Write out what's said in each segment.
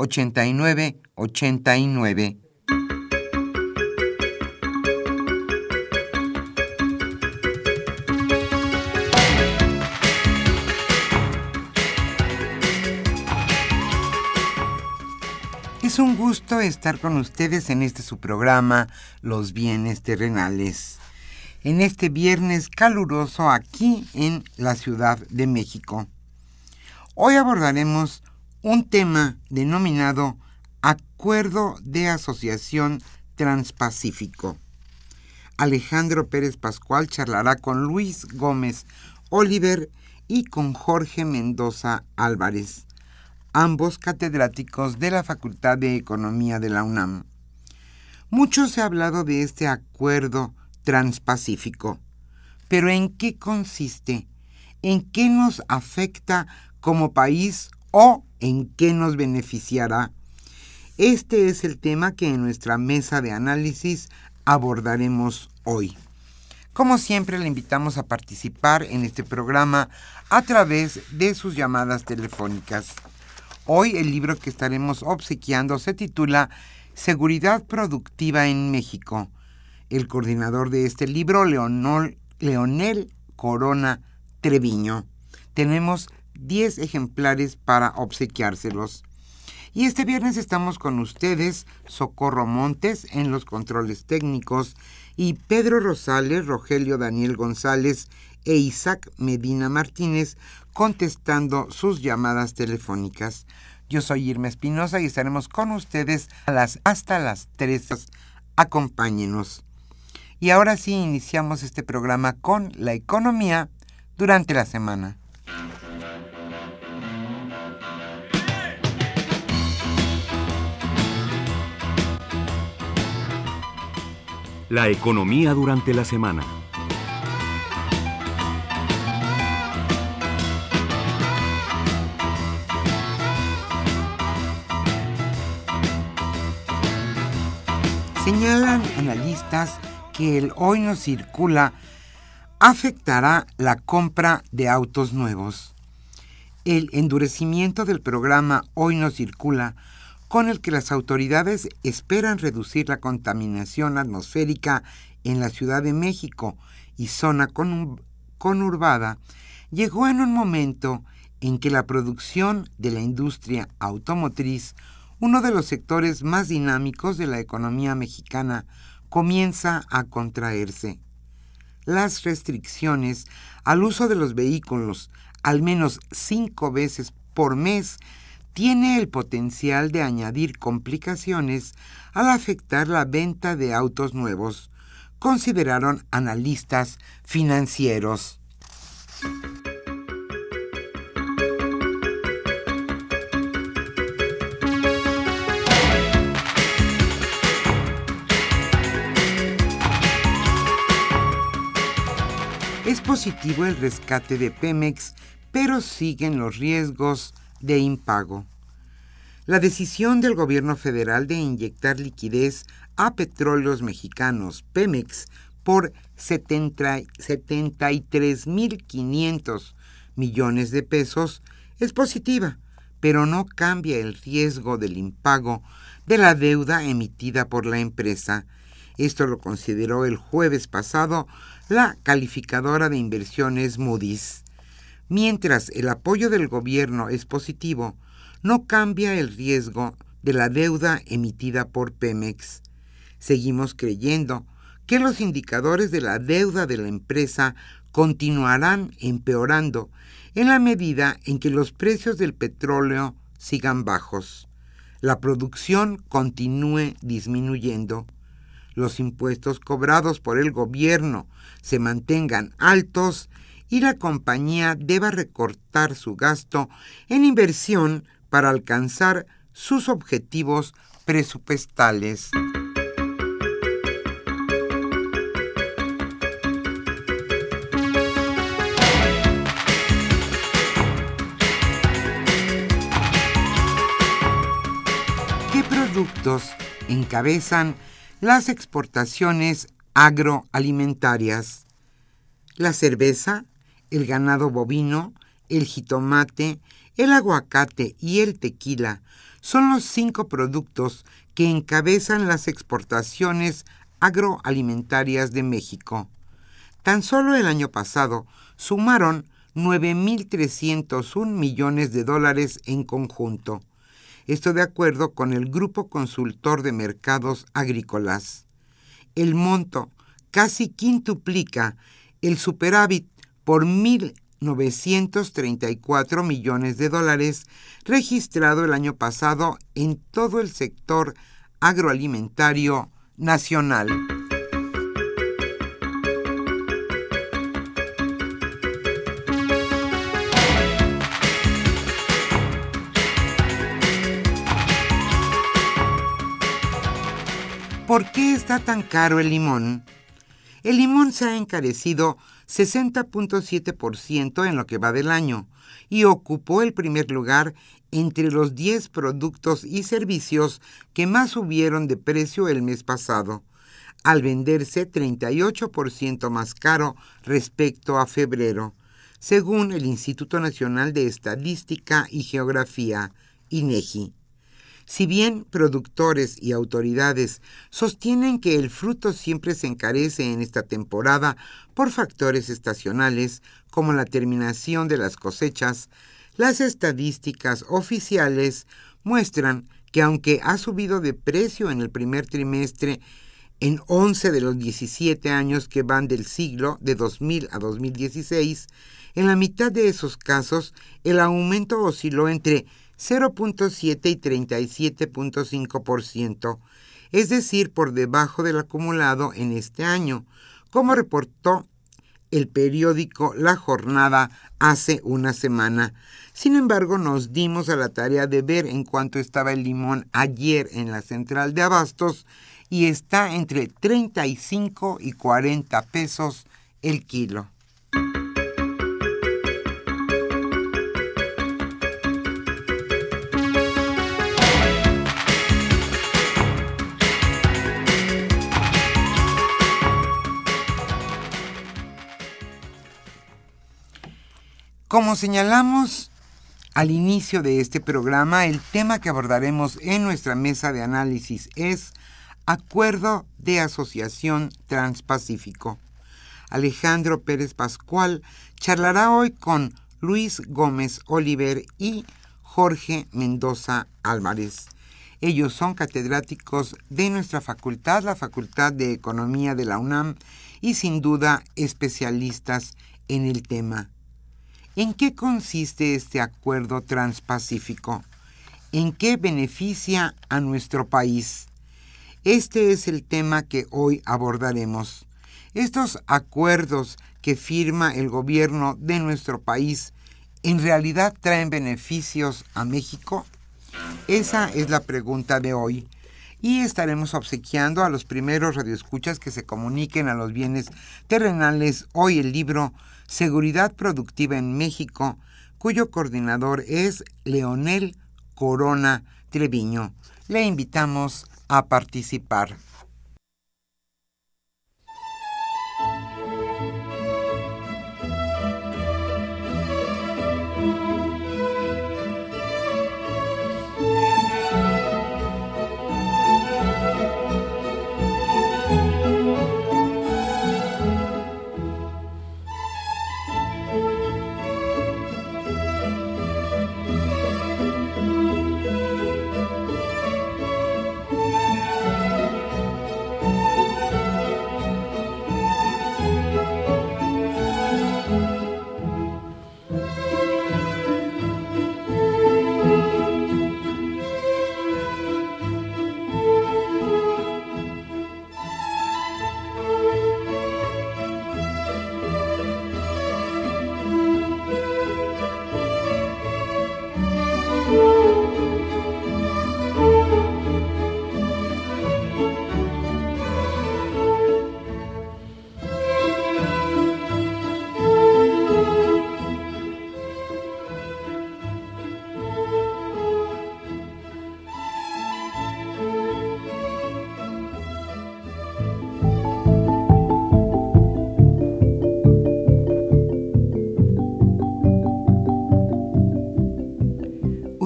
8989. Es un gusto estar con ustedes en este su programa Los bienes terrenales. En este viernes caluroso aquí en la Ciudad de México. Hoy abordaremos un tema denominado Acuerdo de Asociación Transpacífico. Alejandro Pérez Pascual charlará con Luis Gómez Oliver y con Jorge Mendoza Álvarez, ambos catedráticos de la Facultad de Economía de la UNAM. Mucho se ha hablado de este acuerdo transpacífico, pero ¿en qué consiste? ¿En qué nos afecta como país o en qué nos beneficiará. Este es el tema que en nuestra mesa de análisis abordaremos hoy. Como siempre, le invitamos a participar en este programa a través de sus llamadas telefónicas. Hoy el libro que estaremos obsequiando se titula Seguridad Productiva en México. El coordinador de este libro, Leonel Corona Treviño. Tenemos 10 ejemplares para obsequiárselos. Y este viernes estamos con ustedes, Socorro Montes en los controles técnicos y Pedro Rosales, Rogelio Daniel González e Isaac Medina Martínez contestando sus llamadas telefónicas. Yo soy Irma Espinosa y estaremos con ustedes hasta las 3. Acompáñenos. Y ahora sí iniciamos este programa con la economía durante la semana. La economía durante la semana. Señalan analistas que el hoy no circula afectará la compra de autos nuevos. El endurecimiento del programa Hoy no circula con el que las autoridades esperan reducir la contaminación atmosférica en la Ciudad de México y zona conurbada, llegó en un momento en que la producción de la industria automotriz, uno de los sectores más dinámicos de la economía mexicana, comienza a contraerse. Las restricciones al uso de los vehículos al menos cinco veces por mes tiene el potencial de añadir complicaciones al afectar la venta de autos nuevos, consideraron analistas financieros. Es positivo el rescate de Pemex, pero siguen los riesgos de impago. La decisión del gobierno federal de inyectar liquidez a Petróleos Mexicanos, Pemex, por 73.500 millones de pesos, es positiva, pero no cambia el riesgo del impago de la deuda emitida por la empresa. Esto lo consideró el jueves pasado la calificadora de inversiones Moody's. Mientras el apoyo del gobierno es positivo, no cambia el riesgo de la deuda emitida por Pemex. Seguimos creyendo que los indicadores de la deuda de la empresa continuarán empeorando en la medida en que los precios del petróleo sigan bajos, la producción continúe disminuyendo, los impuestos cobrados por el gobierno se mantengan altos y la compañía deba recortar su gasto en inversión para alcanzar sus objetivos presupuestales. ¿Qué productos encabezan las exportaciones agroalimentarias? La cerveza, el ganado bovino, el jitomate, el aguacate y el tequila son los cinco productos que encabezan las exportaciones agroalimentarias de México. Tan solo el año pasado sumaron 9.301 millones de dólares en conjunto. Esto de acuerdo con el Grupo Consultor de Mercados Agrícolas. El monto casi quintuplica el superávit por 1.934 millones de dólares registrado el año pasado en todo el sector agroalimentario nacional. ¿Por qué está tan caro el limón? El limón se ha encarecido 60.7% en lo que va del año y ocupó el primer lugar entre los 10 productos y servicios que más subieron de precio el mes pasado, al venderse 38% más caro respecto a febrero, según el Instituto Nacional de Estadística y Geografía, INEGI. Si bien productores y autoridades sostienen que el fruto siempre se encarece en esta temporada por factores estacionales como la terminación de las cosechas, las estadísticas oficiales muestran que aunque ha subido de precio en el primer trimestre en 11 de los 17 años que van del siglo de 2000 a 2016, en la mitad de esos casos el aumento osciló entre 0.7 y 37.5%, es decir, por debajo del acumulado en este año, como reportó el periódico La Jornada hace una semana. Sin embargo, nos dimos a la tarea de ver en cuánto estaba el limón ayer en la central de abastos y está entre 35 y 40 pesos el kilo. Como señalamos al inicio de este programa, el tema que abordaremos en nuestra mesa de análisis es Acuerdo de Asociación Transpacífico. Alejandro Pérez Pascual charlará hoy con Luis Gómez Oliver y Jorge Mendoza Álvarez. Ellos son catedráticos de nuestra facultad, la Facultad de Economía de la UNAM, y sin duda especialistas en el tema. ¿En qué consiste este acuerdo transpacífico? ¿En qué beneficia a nuestro país? Este es el tema que hoy abordaremos. Estos acuerdos que firma el gobierno de nuestro país en realidad traen beneficios a México? Esa es la pregunta de hoy. Y estaremos obsequiando a los primeros radioescuchas que se comuniquen a los bienes terrenales hoy el libro Seguridad Productiva en México, cuyo coordinador es Leonel Corona Treviño. Le invitamos a participar.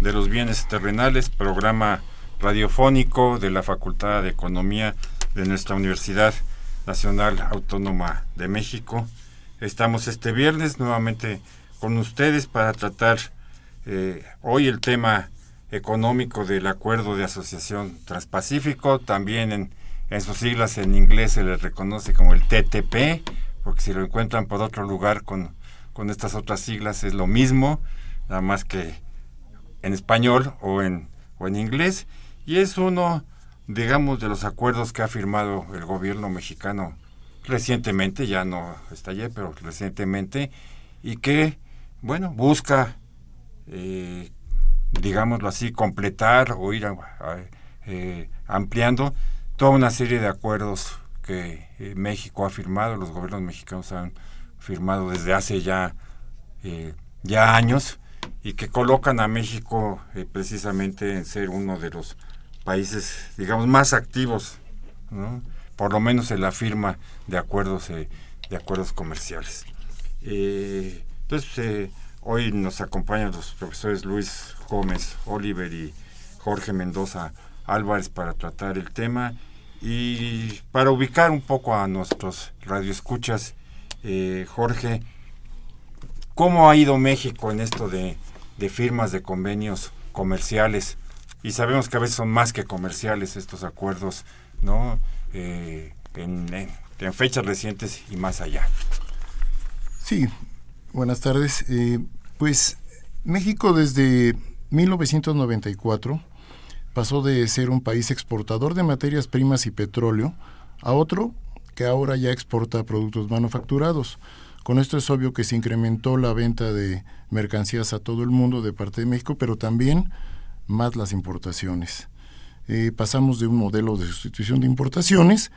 de los bienes terrenales, programa radiofónico de la Facultad de Economía de nuestra Universidad Nacional Autónoma de México. Estamos este viernes nuevamente con ustedes para tratar eh, hoy el tema económico del Acuerdo de Asociación Transpacífico, también en, en sus siglas en inglés se le reconoce como el TTP, porque si lo encuentran por otro lugar con, con estas otras siglas es lo mismo, nada más que en español o en, o en inglés, y es uno, digamos, de los acuerdos que ha firmado el gobierno mexicano recientemente, ya no estallé, pero recientemente, y que, bueno, busca, eh, digámoslo así, completar o ir eh, ampliando toda una serie de acuerdos que eh, México ha firmado, los gobiernos mexicanos han firmado desde hace ya, ya años, y que colocan a México eh, precisamente en ser uno de los países, digamos, más activos, por lo menos en la firma de acuerdos, eh, de acuerdos comerciales. Eh, entonces, hoy nos acompañan los profesores Luis Gómez, Oliver y Jorge Mendoza Álvarez para tratar el tema y para ubicar un poco a nuestros radioescuchas, Jorge, ¿cómo ha ido México en esto de firmas de convenios comerciales y sabemos que a veces son más que comerciales estos acuerdos, ¿no? Eh, en, fechas recientes y más allá. Sí, buenas tardes. Eh, pues México desde 1994 pasó de ser un país exportador de materias primas y petróleo a otro que ahora ya exporta productos manufacturados. Con esto es obvio que se incrementó la venta de mercancías a todo el mundo de parte de México, pero también más las importaciones. Eh, pasamos de un modelo de sustitución de importaciones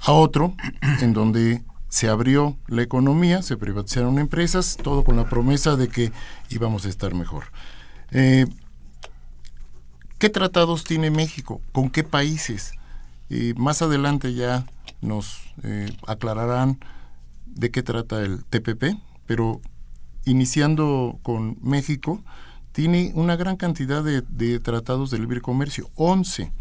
a otro en donde se abrió la economía, se privatizaron empresas, todo con la promesa de que íbamos a estar mejor. Eh, ¿Qué tratados tiene México? ¿Con qué países? Eh, más adelante ya nos aclararán de qué trata el TPP, pero iniciando con México, tiene una gran cantidad de, tratados de libre comercio, 11,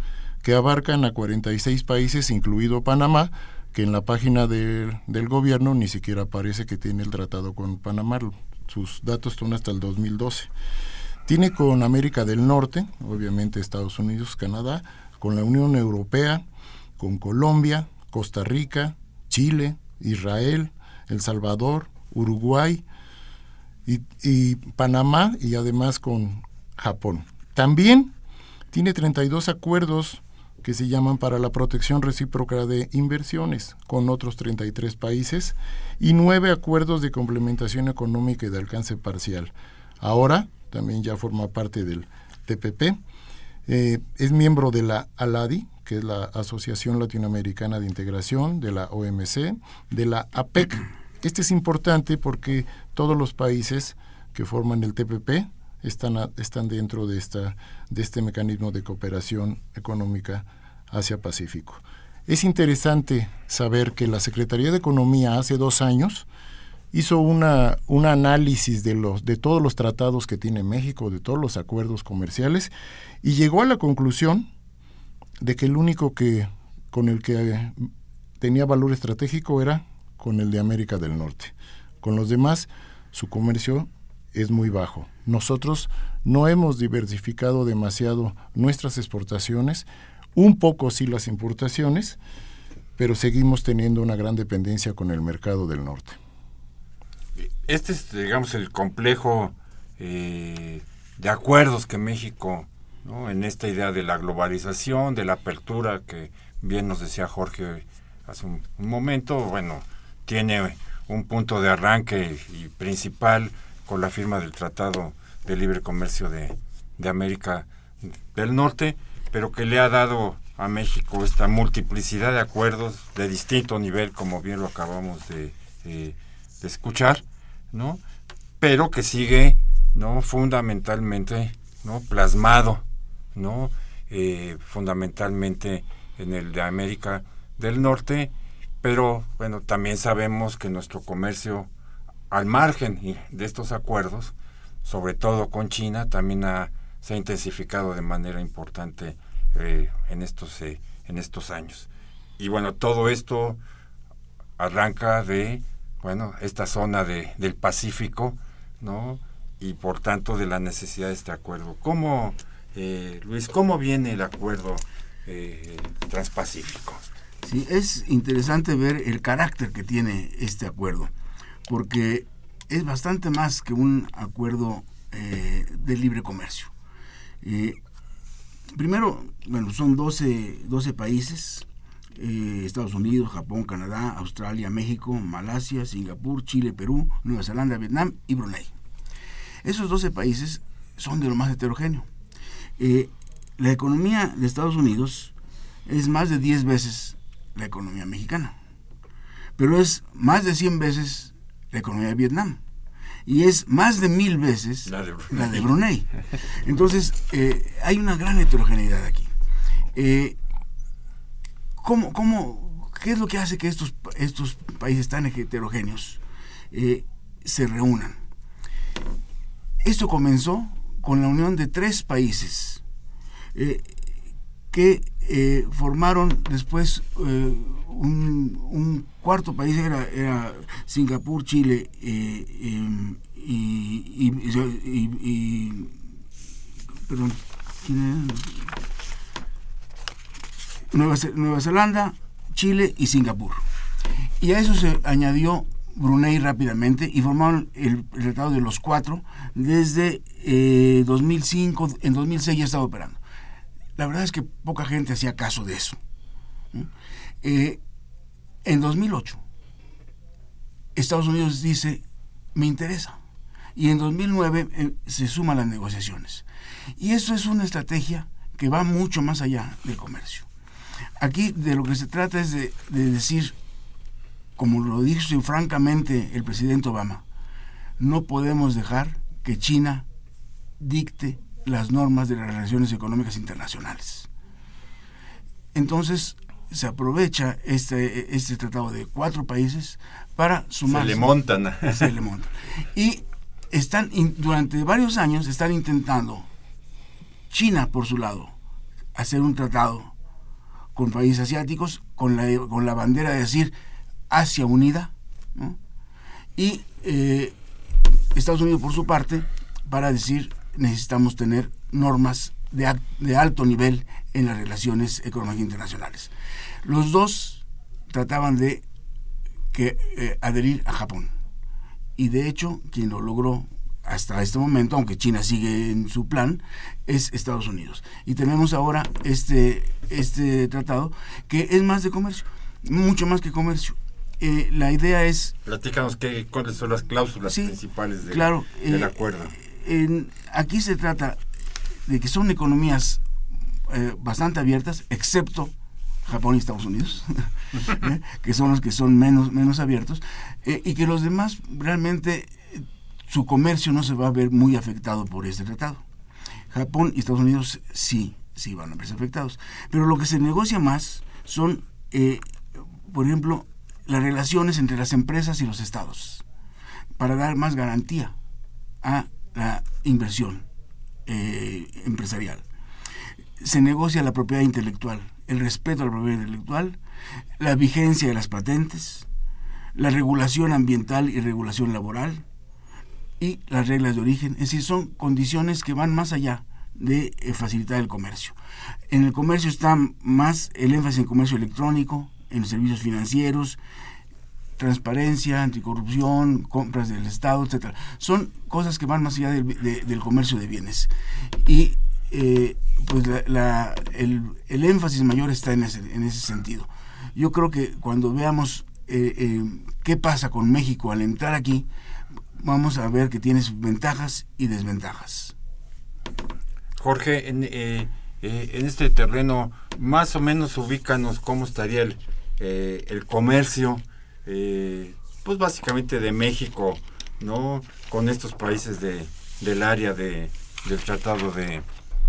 que abarcan a 46 países, incluido Panamá, que en la página del gobierno ni siquiera aparece que tiene el tratado con Panamá. Sus datos son hasta el 2012. Tiene con América del Norte, obviamente Estados Unidos, Canadá, con la Unión Europea, con Colombia, Costa Rica, Chile, Israel, El Salvador, Uruguay, y, Panamá y además con Japón. También tiene 32 acuerdos que se llaman para la protección recíproca de inversiones con otros 33 países y nueve acuerdos de complementación económica y de alcance parcial. Ahora también ya forma parte del TPP. Eh, es miembro de la ALADI, que es la Asociación Latinoamericana de Integración, de la OMC, de la APEC, este es importante porque todos los países que forman el TPP están, están dentro de, esta, de este mecanismo de cooperación económica Asia-Pacífico. Es interesante saber que la Secretaría de Economía hace dos años hizo una, un análisis de, los, de todos los tratados que tiene México, de todos los acuerdos comerciales, y llegó a la conclusión de que el único que, con el que tenía valor estratégico era con el de América del Norte. Con los demás, su comercio es muy bajo. Nosotros no hemos diversificado demasiado nuestras exportaciones, un poco sí las importaciones, pero seguimos teniendo una gran dependencia con el mercado del norte. Este es, digamos, el complejo eh, de acuerdos que México, en esta idea de la globalización, de la apertura que bien nos decía Jorge hace un momento, bueno, tiene un punto de arranque y principal con la firma del Tratado de Libre Comercio de, de América del Norte, pero que le ha dado a México esta multiplicidad de acuerdos de distinto nivel, como bien lo acabamos de, de escuchar, ¿no? Pero que sigue, ¿no? Fundamentalmente, ¿no? Plasmado, ¿no? Eh, fundamentalmente en el de América del Norte, pero bueno, también sabemos que nuestro comercio al margen de estos acuerdos, sobre todo con China, también se ha intensificado de manera importante eh, en, estos, eh, en estos años. Y bueno, todo esto arranca de bueno, esta zona de, del Pacífico, ¿no? Y por tanto de la necesidad de este acuerdo. ¿Cómo, eh, Luis, cómo viene el acuerdo transpacífico? Sí, es interesante ver el carácter que tiene este acuerdo porque es bastante más que un acuerdo eh, de libre comercio. Eh, primero, bueno, son 12, 12 países, eh, Estados Unidos, Japón, Canadá, Australia, México, Malasia, Singapur, Chile, Perú, Nueva Zelanda, Vietnam y Brunei. Esos 12 países son de lo más heterogéneo. La economía de Estados Unidos es más de 10 veces la economía mexicana, pero es más de 100 veces la economía de Vietnam. Y es más de mil veces la de Brunei. Entonces, eh, hay una gran heterogeneidad aquí. Eh, ¿cómo, cómo, ¿Qué es lo que hace que estos, estos países tan heterogéneos eh, se reúnan? Esto comenzó con la unión de tres países que formaron después un, cuarto país era, Singapur, Chile eh, y, perdón, Nueva Zelanda, Chile y Singapur. Y a eso se añadió Brunei rápidamente y formaron el, Tratado de los Cuatro desde 2005, eh, en 2006 ya estaba operando. La verdad es que poca gente hacía caso de eso. Eh, en 2008, Estados Unidos dice, me interesa. Y en 2009 eh, se suman las negociaciones. Y eso es una estrategia que va mucho más allá del comercio. Aquí de lo que se trata es de, decir, como lo dijo francamente el presidente Obama, no podemos dejar que China dicte las normas de las relaciones económicas internacionales. Entonces, se aprovecha este, este tratado de cuatro países para sumar. Se le montan. Se le montan. Y están, durante varios años, están intentando, China por su lado, hacer un tratado con países asiáticos con la, con la bandera de decir Asia unida, y eh, Estados Unidos por su parte para decir necesitamos tener normas de, alto nivel en las relaciones económicas internacionales. Los dos trataban de que, eh, adherir a Japón. Y de hecho, quien lo logró hasta este momento, aunque China sigue en su plan, es Estados Unidos. Y tenemos ahora este, este tratado que es más de comercio, mucho más que comercio. Eh, la idea es... Platícanos qué, cuáles son las cláusulas principales del eh, acuerdo. aquí se trata de que son economías bastante abiertas, excepto Japón y Estados Unidos, ¿eh? que son los que son menos, menos abiertos, eh, y que los demás realmente eh, su comercio no se va a ver muy afectado por este tratado. Japón y Estados Unidos sí, sí van a verse afectados. Pero lo que se negocia más son, por ejemplo, las relaciones entre las empresas y los estados, para dar más garantía a la inversión empresarial. Se negocia la propiedad intelectual el respeto a la propiedad intelectual, la vigencia de las patentes, la regulación ambiental y regulación laboral y las reglas de origen. Es decir, son condiciones que van más allá de eh, facilitar el comercio. En el comercio está más el énfasis en comercio electrónico, en servicios financieros, transparencia, anticorrupción, compras del Estado, etcétera. Son cosas que van más allá del, comercio de bienes. Y eh, pues la, el, el, énfasis mayor está en ese, en ese sentido. Yo creo que cuando veamos eh, eh, qué pasa con México al entrar aquí, vamos a ver que tiene sus ventajas y desventajas. Jorge, en, eh, eh, en este terreno, más o menos ubícanos cómo estaría el, eh, el comercio, pues básicamente de México, ¿no? Con estos países de, del área de, del Tratado de,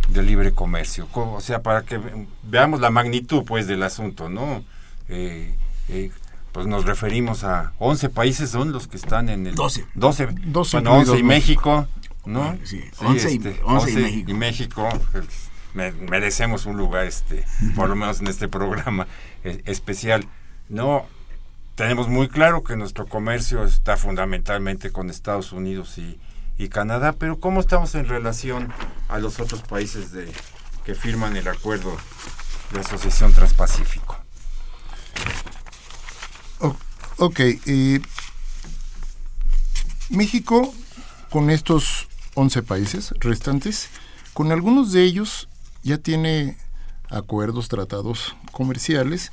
de Libre Comercio. O sea, para que veamos la magnitud, pues, del asunto, ¿no? pues nos referimos a 11 países son los que están en el 12 12, 12 bueno 11 y México ¿no? Sí, 11, y, 11 este, y México. Y México pues, merecemos un lugar, este, por lo menos en este programa eh, especial. No, tenemos muy claro que nuestro comercio está fundamentalmente con Estados Unidos y, Canadá, pero ¿cómo estamos en relación a los otros países de, que firman el acuerdo de asociación transpacífico? ok, México con estos 11 países restantes, con algunos de ellos ya tiene acuerdos, tratados comerciales,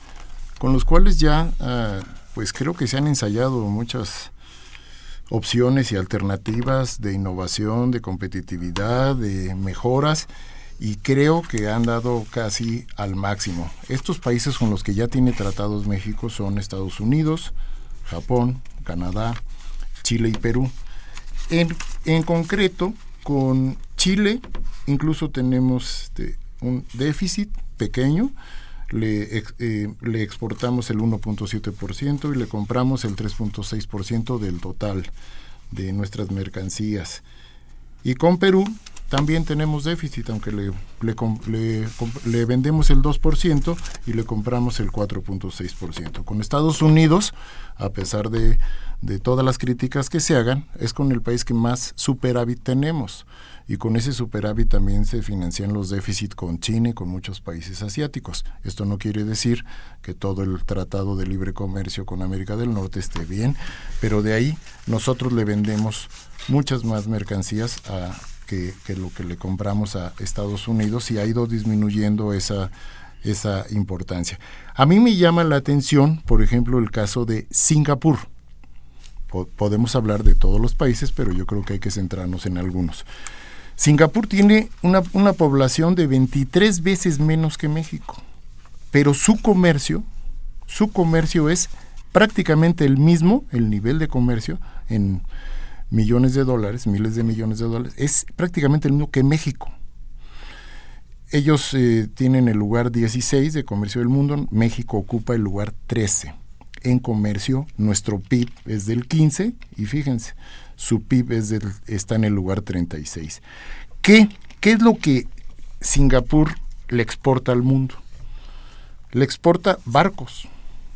con los cuales ya, ah, pues creo que se han ensayado muchas opciones y alternativas de innovación, de competitividad, de mejoras, y creo que han dado casi al máximo. Estos países con los que ya tiene tratados México son Estados Unidos, Japón, Canadá, Chile y Perú. En, en concreto, con Chile incluso tenemos este, un déficit pequeño, le, eh, le exportamos el 1.7% y le compramos el 3.6% del total de nuestras mercancías. Y con Perú también tenemos déficit, aunque le, vendemos el 2% y le compramos el 4.6%. Con Estados Unidos, a pesar de de todas las críticas que se hagan, es con el país que más superávit tenemos. Y con ese superávit también se financian los déficits con China y con muchos países asiáticos. Esto no quiere decir que todo el tratado de libre comercio con América del Norte esté bien, pero de ahí nosotros le vendemos muchas más mercancías a, que, lo que le compramos a Estados Unidos y ha ido disminuyendo esa esa importancia. A mí me llama la atención, por ejemplo, el caso de Singapur podemos hablar de todos los países, pero yo creo que hay que centrarnos en algunos. Singapur tiene una, una población de 23 veces menos que México, pero su comercio, su comercio es prácticamente el mismo, el nivel de comercio en millones de dólares, miles de millones de dólares, es prácticamente el mismo que México. Ellos eh, tienen el lugar 16 de comercio del mundo, México ocupa el lugar 13 en comercio, nuestro PIB es del 15 y fíjense, su PIB es del, está en el lugar 36. ¿Qué, ¿Qué es lo que Singapur le exporta al mundo? Le exporta barcos,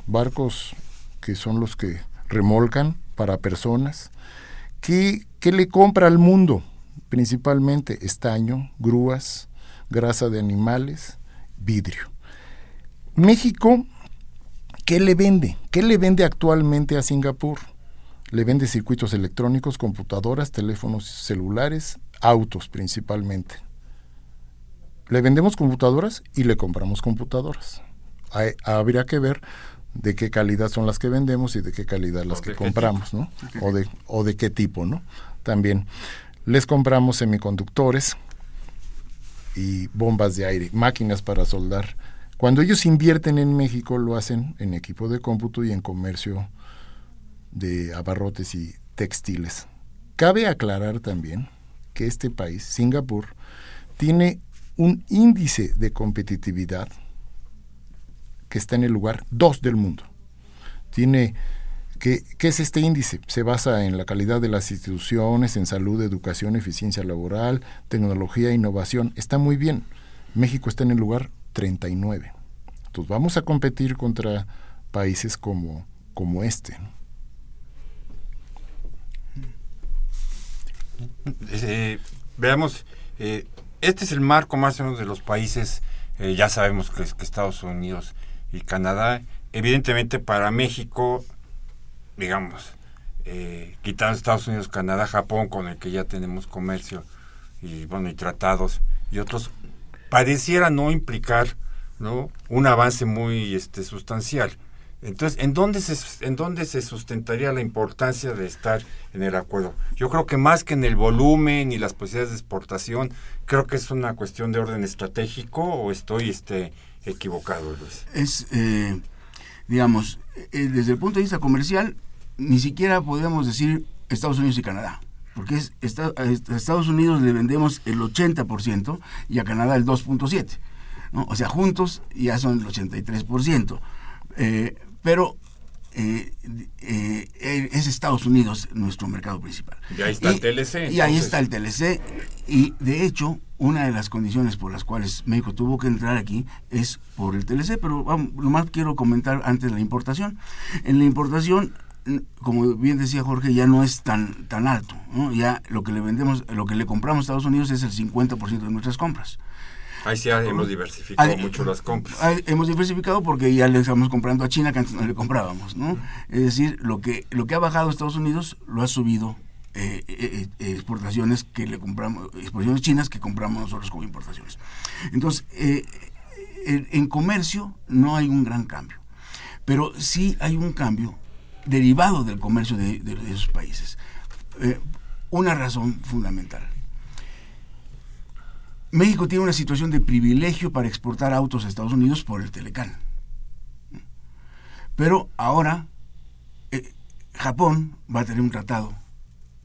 barcos que son los que remolcan para personas. ¿Qué, qué le compra al mundo? Principalmente estaño, grúas, grasa de animales, vidrio. México ¿Qué le vende? ¿Qué le vende actualmente a Singapur? Le vende circuitos electrónicos, computadoras, teléfonos celulares, autos principalmente. Le vendemos computadoras y le compramos computadoras. habría que ver de qué calidad son las que vendemos y de qué calidad las que compramos, ¿no? O de, o de qué tipo, ¿no? También les compramos semiconductores y bombas de aire, máquinas para soldar cuando ellos invierten en México, lo hacen en equipo de cómputo y en comercio de abarrotes y textiles. Cabe aclarar también que este país, Singapur, tiene un índice de competitividad que está en el lugar 2 del mundo. Tiene ¿Qué, ¿Qué, es este índice? Se basa en la calidad de las instituciones, en salud, educación, eficiencia laboral, tecnología, innovación. Está muy bien. México está en el lugar 39. Entonces vamos a competir contra países como, como este. Eh, veamos, eh, este es el marco más o menos de los países, eh, ya sabemos que, que Estados Unidos y Canadá, evidentemente para México, digamos, quitando Estados Unidos, Canadá, Japón, con el que ya tenemos comercio y bueno y tratados y otros pareciera no implicar ¿no? un avance muy este, sustancial. Entonces, ¿en dónde, se, ¿en dónde se sustentaría la importancia de estar en el acuerdo? Yo creo que más que en el volumen y las posibilidades de exportación, creo que es una cuestión de orden estratégico o estoy este, equivocado, Luis. Es, eh, digamos, eh, desde el punto de vista comercial, ni siquiera podemos decir Estados Unidos y Canadá, porque es, a Estados Unidos le vendemos el 80% y a Canadá el 2.7%. ¿no? O sea, juntos ya son el 83%. Eh, pero eh, eh, es Estados Unidos nuestro mercado principal. Y ahí está el TLC. Y ahí está el TLC. Y de hecho, una de las condiciones por las cuales México tuvo que entrar aquí es por el TLC, pero vamos, lo más quiero comentar antes de la importación. En la importación, como bien decía Jorge, ya no es tan, tan alto. Ya lo que le vendemos, lo que le compramos a Estados Unidos es el 50% de nuestras compras. Ahí sí hemos diversificado mucho las compras. hemos diversificado porque ya le estamos comprando a China que antes no le comprábamos, ¿no? Es decir, lo que, lo que ha bajado Estados Unidos lo ha subido eh, eh, eh, exportaciones que le compramos, exportaciones chinas que compramos nosotros como importaciones. Entonces, en, comercio no hay un gran cambio, pero sí hay un cambio derivado del comercio de esos países. una razón fundamental México tiene una situación de privilegio para exportar autos a Estados Unidos por el Telecán. Pero ahora Japón va a tener un tratado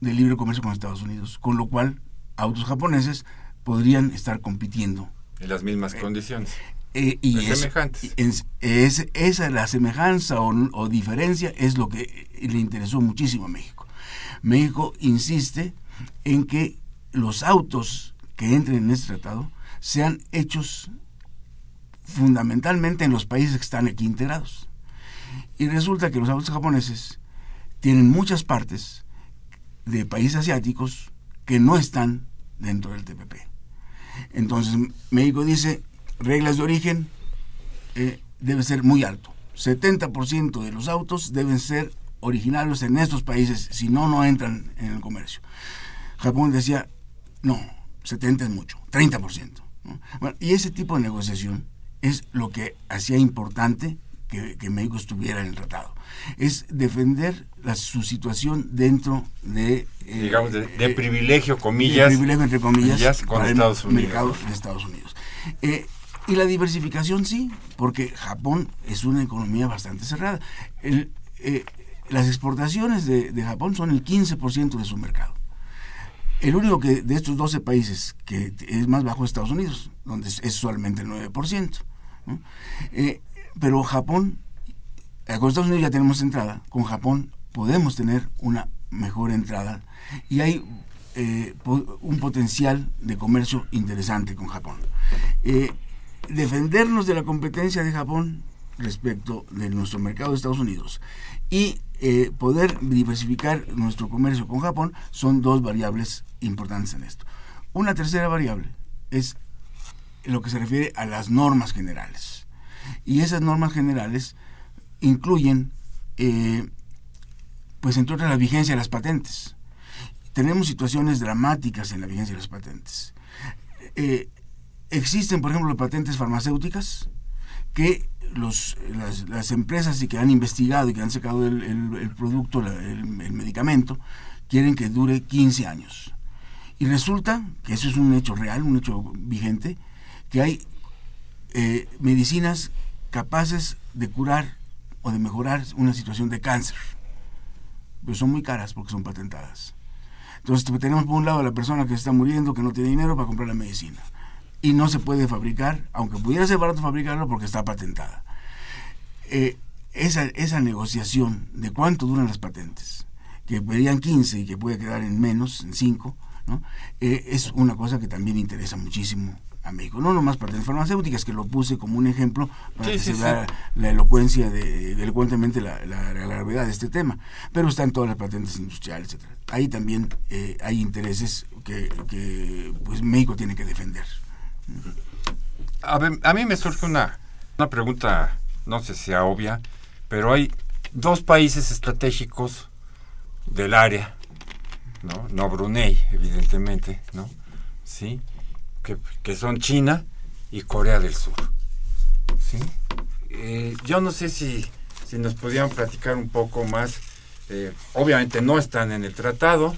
de libre comercio con Estados Unidos, con lo cual autos japoneses podrían estar compitiendo. En las mismas condiciones. Eh, y es, semejantes. Es, esa la semejanza o, o diferencia es lo que le interesó muchísimo a México. México insiste en que los autos que entren en este tratado sean hechos fundamentalmente en los países que están aquí integrados. Y resulta que los autos japoneses tienen muchas partes de países asiáticos que no están dentro del TPP. Entonces México dice, reglas de origen eh, debe ser muy alto. 70% de los autos deben ser originarios en estos países, si no, no entran en el comercio. Japón decía, no, 70 es mucho, 30%. Bueno, y ese tipo de negociación es lo que hacía importante que, México estuviera en el tratado. Es defender su situación dentro de... Eh, Digamos, de, eh, privilegio, comillas. De privilegio, entre comillas, con Estados Unidos. mercado de Estados Unidos. Eh, y la diversificación sí, porque Japón es una economía bastante cerrada. las exportaciones de, de Japón son el 15% de su mercado. El único que de estos 12 países que es más bajo es Estados Unidos, donde es, solamente el 9%. Eh, pero Japón, eh, con Estados Unidos ya tenemos entrada, con Japón podemos tener una mejor entrada y hay eh, un potencial de comercio interesante con Japón. defendernos de la competencia de Japón respecto de nuestro mercado de Estados Unidos y eh, poder diversificar nuestro comercio con Japón son dos variables importantes en esto. Una tercera variable es lo que se refiere a las normas generales. Y esas normas generales incluyen, eh, pues entre otras, la vigencia de las patentes. Tenemos situaciones dramáticas en la vigencia de las patentes. Eh, existen, por ejemplo, patentes farmacéuticas que los, las, empresas y que han investigado y que han sacado el, producto, el, medicamento, quieren que dure 15 años. Y resulta, que eso es un hecho real, un hecho vigente, que hay eh, medicinas capaces de curar o de mejorar una situación de cáncer. Pero son muy caras porque son patentadas. Entonces tenemos por un lado a la persona que está muriendo, que no tiene dinero para comprar la medicina y no se puede fabricar, aunque pudiera ser barato fabricarlo porque está patentada. Eh, esa, esa negociación de cuánto duran las patentes, que pedían 15 y que puede quedar en menos, en 5, ¿no? Eh, es una cosa que también interesa muchísimo a México. No nomás patentes farmacéuticas, que lo puse como un ejemplo para que se vea la elocuencia, de, elocuentemente la, la, gravedad de este tema, pero están todas las patentes industriales, etc. Ahí también eh, hay intereses que, que pues México tiene que defender. A, mí me surge una, una pregunta, no sé si sea obvia, pero hay dos países estratégicos del área, ¿no? No Brunei, evidentemente, ¿no? Sí, que, son China y Corea del Sur. ¿Sí? Eh, yo no sé si si nos pudieran platicar un poco más, eh, obviamente no están en el tratado,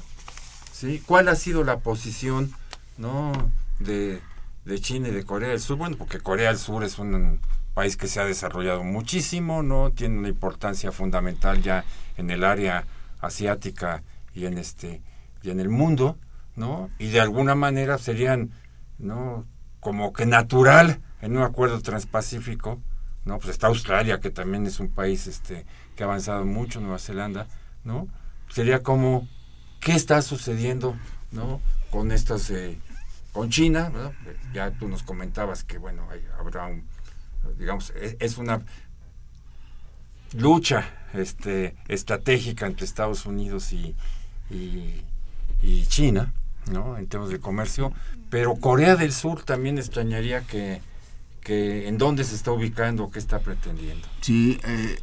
¿sí? ¿Cuál ha sido la posición, no, de, de China y de Corea del Sur? Bueno, porque Corea del Sur es un país que se ha desarrollado muchísimo, ¿no? Tiene una importancia fundamental ya en el área asiática y en este y en el mundo, ¿no? Y de alguna manera serían, ¿no? Como que natural en un acuerdo transpacífico, ¿no? Pues está Australia, que también es un país este que ha avanzado mucho, Nueva Zelanda, ¿no? Sería como qué está sucediendo, ¿no? Con estas eh, con China, ya tú nos comentabas que bueno, hay, habrá un digamos es, es una lucha este estratégica entre Estados Unidos y, y, y China, ¿no? En temas de comercio, pero Corea del Sur también extrañaría que, que en dónde se está ubicando, qué está pretendiendo. Sí, eh,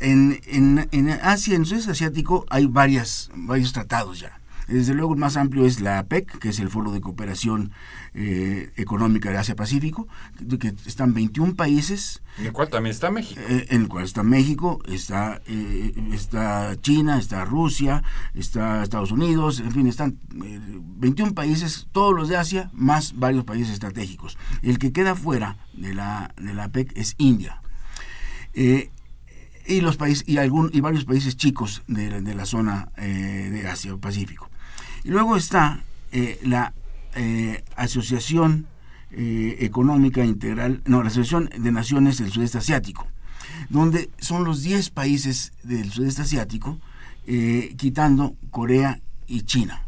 en, en, en Asia, en el sudeste asiático, hay varias, varios tratados ya. Desde luego el más amplio es la APEC, que es el Foro de Cooperación eh, Económica de Asia-Pacífico, que, que están 21 países. En el cual también está México. Eh, en el cual está México, está, eh, está China, está Rusia, está Estados Unidos, en fin, están eh, 21 países, todos los de Asia, más varios países estratégicos. El que queda fuera de la, de la APEC es India. Y los países y algún y varios países chicos de, de la zona eh, de Asia Pacífico y luego está eh, la eh, asociación eh, económica integral no la asociación de naciones del sudeste asiático donde son los 10 países del sudeste asiático eh, quitando Corea y China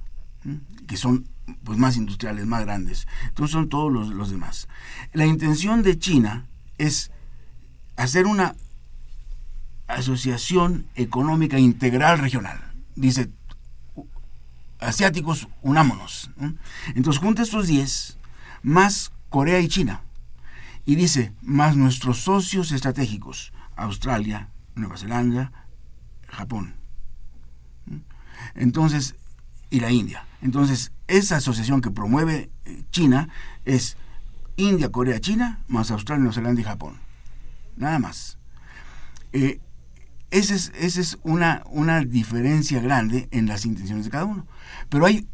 que son pues más industriales más grandes entonces son todos los, los demás la intención de China es hacer una Asociación Económica Integral Regional. Dice, asiáticos, unámonos. ¿no? Entonces junta estos 10, más Corea y China. Y dice, más nuestros socios estratégicos, Australia, Nueva Zelanda, Japón. Entonces, y la India. Entonces, esa asociación que promueve eh, China es India, Corea, China, más Australia, Nueva Zelanda y Japón. Nada más. Eh, esa es, esa es una, una diferencia grande en las intenciones de cada uno. Pero hay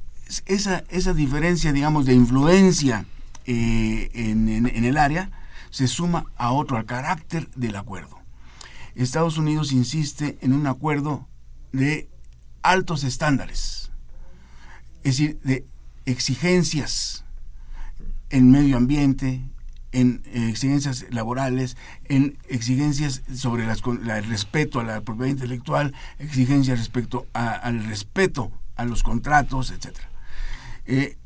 esa, esa diferencia, digamos, de influencia eh, en, en, en, el área, se suma a otro, al carácter del acuerdo. Estados Unidos insiste en un acuerdo de altos estándares, es decir, de exigencias en medio ambiente, en exigencias laborales, en exigencias sobre las, la, el respeto a la propiedad intelectual, exigencias respecto a, al respeto a los contratos, etc. Eh,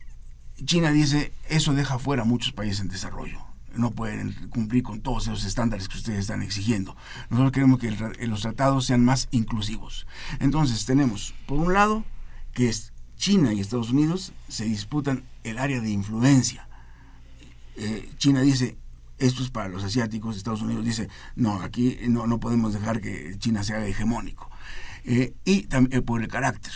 China dice, eso deja fuera a muchos países en desarrollo. No pueden cumplir con todos esos estándares que ustedes están exigiendo. Nosotros queremos que el, los tratados sean más inclusivos. Entonces tenemos, por un lado, que es China y Estados Unidos se disputan el área de influencia eh, China dice, esto es para los asiáticos, Estados Unidos dice, no, aquí no, no podemos dejar que China sea hegemónico. Eh, y también eh, por el carácter.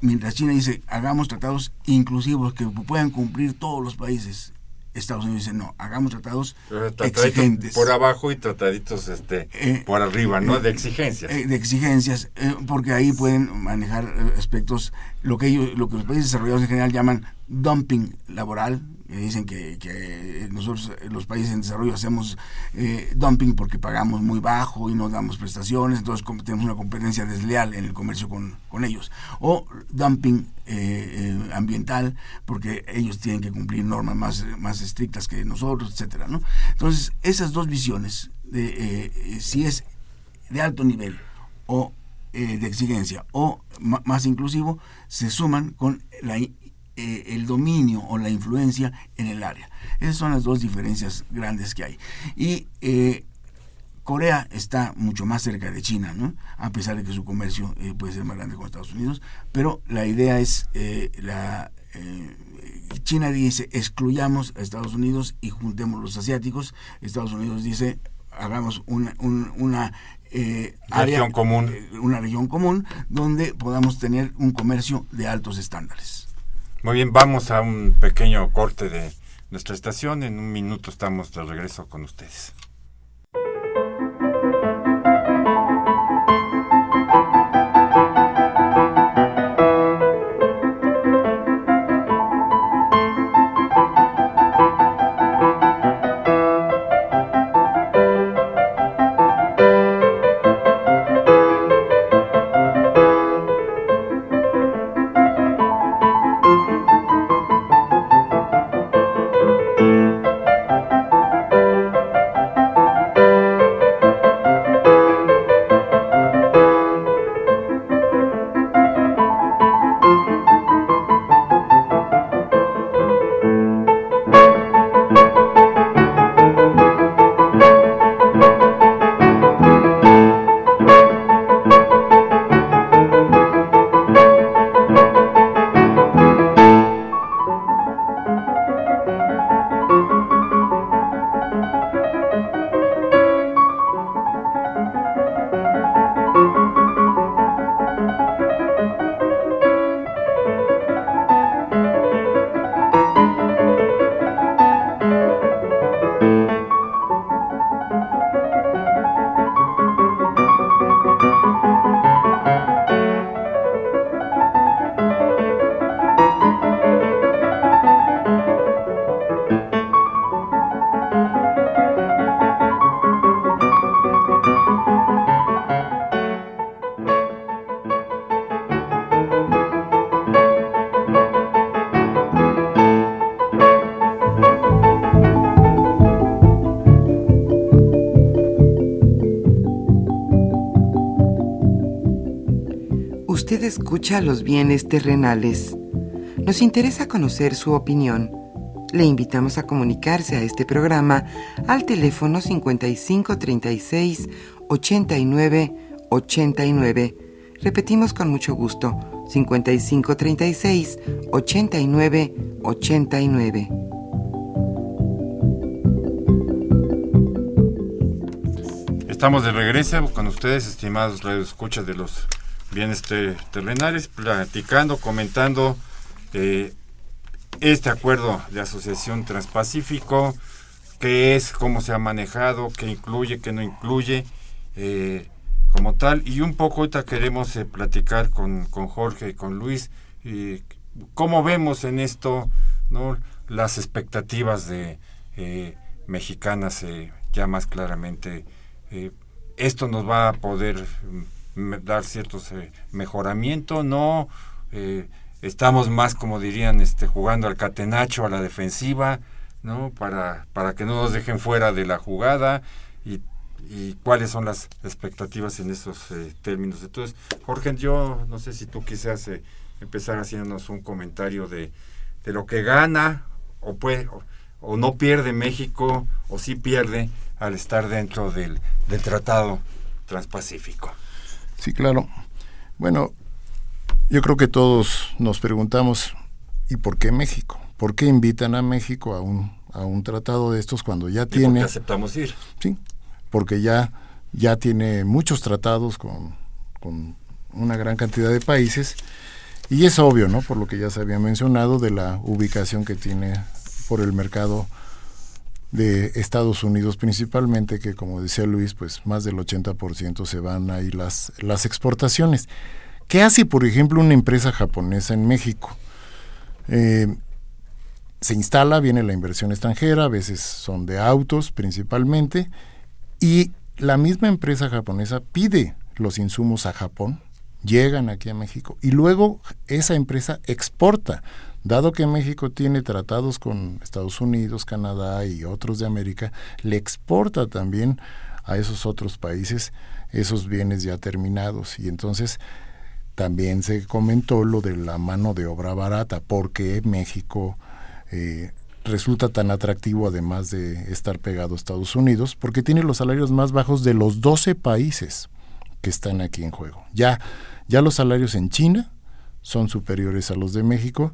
mientras China dice, hagamos tratados inclusivos que puedan cumplir todos los países. Estados Unidos dice, no, hagamos tratados exigentes. Por abajo y trataditos este, eh, por arriba, ¿no? De exigencias. Eh, de exigencias, eh, porque ahí pueden manejar aspectos, lo que, ellos, lo que los países desarrollados en general llaman dumping laboral, dicen que, que, nosotros los países en desarrollo hacemos eh, dumping porque pagamos muy bajo y no damos prestaciones, entonces tenemos una competencia desleal en el comercio con, con ellos. O dumping eh, eh, ambiental porque ellos tienen que cumplir normas más, más estrictas que nosotros, etcétera, ¿no? Entonces, esas dos visiones de si es de alto nivel o de exigencia o más inclusivo se suman con la eh, el dominio o la influencia en el área. Esas son las dos diferencias grandes que hay. Y eh, Corea está mucho más cerca de China, ¿no? a pesar de que su comercio eh, puede ser más grande con Estados Unidos, pero la idea es, eh, la, China dice, excluyamos a Estados Unidos y juntemos los asiáticos, Estados Unidos dice, hagamos una, un, una eh, región área, común. una región común donde podamos tener un comercio de altos estándares. Muy bien, vamos a un pequeño corte de nuestra estación. En un minuto estamos de regreso con ustedes. Escucha los bienes terrenales. Nos interesa conocer su opinión. Le invitamos a comunicarse a este programa al teléfono 5536 89 89. Repetimos con mucho gusto, 5536 89 89. Estamos de regreso con ustedes, estimados radioescuchas de los bienes terrenales, platicando, comentando eh, este acuerdo de asociación transpacífico, qué es, cómo se ha manejado, qué incluye, qué no incluye, eh, como tal. Y un poco ahorita queremos eh, platicar con, con, Jorge y con Luis, cómo vemos en esto ¿no? las expectativas de mexicanas ya más claramente esto nos va a poder mm, dar ciertos eh, mejoramiento, no eh, estamos más como dirían este jugando al catenacho a la defensiva, ¿no? Para para que no nos dejen fuera de la jugada y, y cuáles son las expectativas en esos términos. Entonces, Jorge, yo no sé si tú quisieras empezar haciéndonos un comentario de, de lo que gana o puede o no pierde México o sí pierde al estar dentro del, Tratado Transpacífico. Sí, claro. Bueno, yo creo que todos nos preguntamos, ¿y por qué México? ¿Por qué invitan a México a un, a un tratado de estos cuando ya tiene... Por aceptamos ir? Sí, porque ya, ya tiene muchos tratados con, con una gran cantidad de países y es obvio, ¿no? Por lo que ya se había mencionado de la ubicación que tiene por el mercado de Estados Unidos principalmente, que como decía Luis, pues más del 80% se van ahí las, las exportaciones. ¿Qué hace, por ejemplo, una empresa japonesa en México? Eh, se instala, viene la inversión extranjera, a veces son de autos principalmente, y la misma empresa japonesa pide los insumos a Japón, llegan aquí a México, y luego esa empresa exporta Dado que México tiene tratados con Estados Unidos, Canadá y otros de América, le exporta también a esos otros países esos bienes ya terminados. Y entonces también se comentó lo de la mano de obra barata, porque México eh, resulta tan atractivo además de estar pegado a Estados Unidos, porque tiene los salarios más bajos de los 12 países que están aquí en juego. Ya, ya los salarios en China son superiores a los de México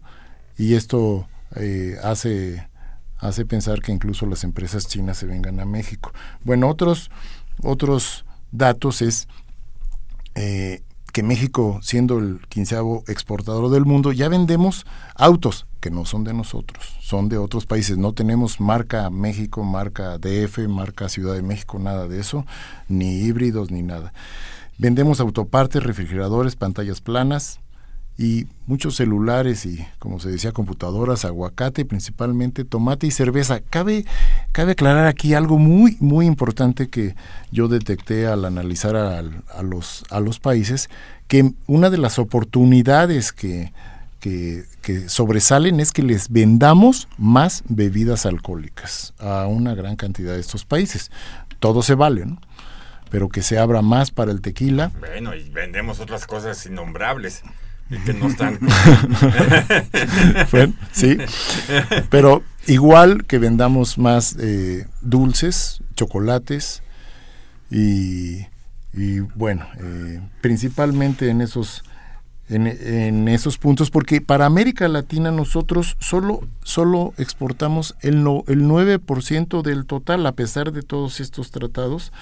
y esto eh, hace, hace pensar que incluso las empresas chinas se vengan a México. Bueno, otros, otros datos es eh, que México, siendo el quinceavo exportador del mundo, ya vendemos autos que no son de nosotros, son de otros países. No tenemos marca México, marca DF, marca Ciudad de México, nada de eso, ni híbridos ni nada. Vendemos autopartes, refrigeradores, pantallas planas, y muchos celulares y, como se decía, computadoras, aguacate, principalmente tomate y cerveza. Cabe, cabe aclarar aquí algo muy, muy importante que yo detecté al analizar a, los, a los países, que una de las oportunidades que, que, que, sobresalen es que les vendamos más bebidas alcohólicas a una gran cantidad de estos países. Todo se vale, ¿no? Pero que se abra más para el tequila. Bueno, y vendemos otras cosas innombrables que no están. sí, pero igual que vendamos más eh, dulces, chocolates y, bueno, eh, principalmente en esos en, esos puntos, porque para América Latina nosotros solo, solo exportamos el, no, el 9% del total, a pesar de todos estos tratados,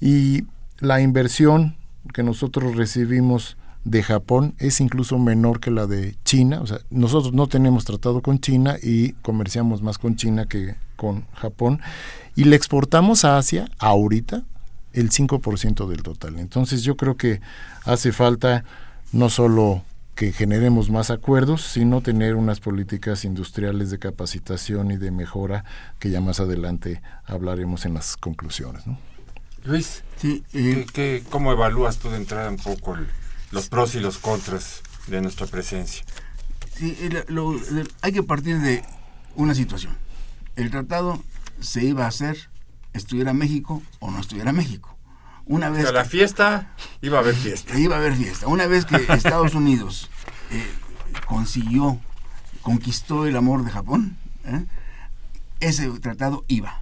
y la inversión que nosotros recibimos de Japón es incluso menor que la de China. O sea, nosotros no tenemos tratado con China y comerciamos más con China que con Japón. Y le exportamos a Asia ahorita el 5% del total. Entonces yo creo que hace falta no solo que generemos más acuerdos, sino tener unas políticas industriales de capacitación y de mejora que ya más adelante hablaremos en las conclusiones. Luis, sí, eh, ¿cómo evalúas tú de entrada un poco el, los pros y los contras de nuestra presencia. Sí, hay que partir de una situación. El tratado se iba a hacer, estuviera México o no estuviera México. una vez... O sea, la fiesta iba a haber fiesta. Iba a haber fiesta. Una vez que Estados Unidos eh, consiguió, conquistó el amor de Japón, ¿eh? ese tratado iba.